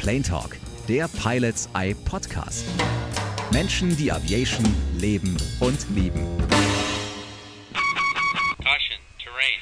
Plane Talk, der Pilots Eye Podcast. Menschen, die Aviation leben und lieben. Caution, terrain.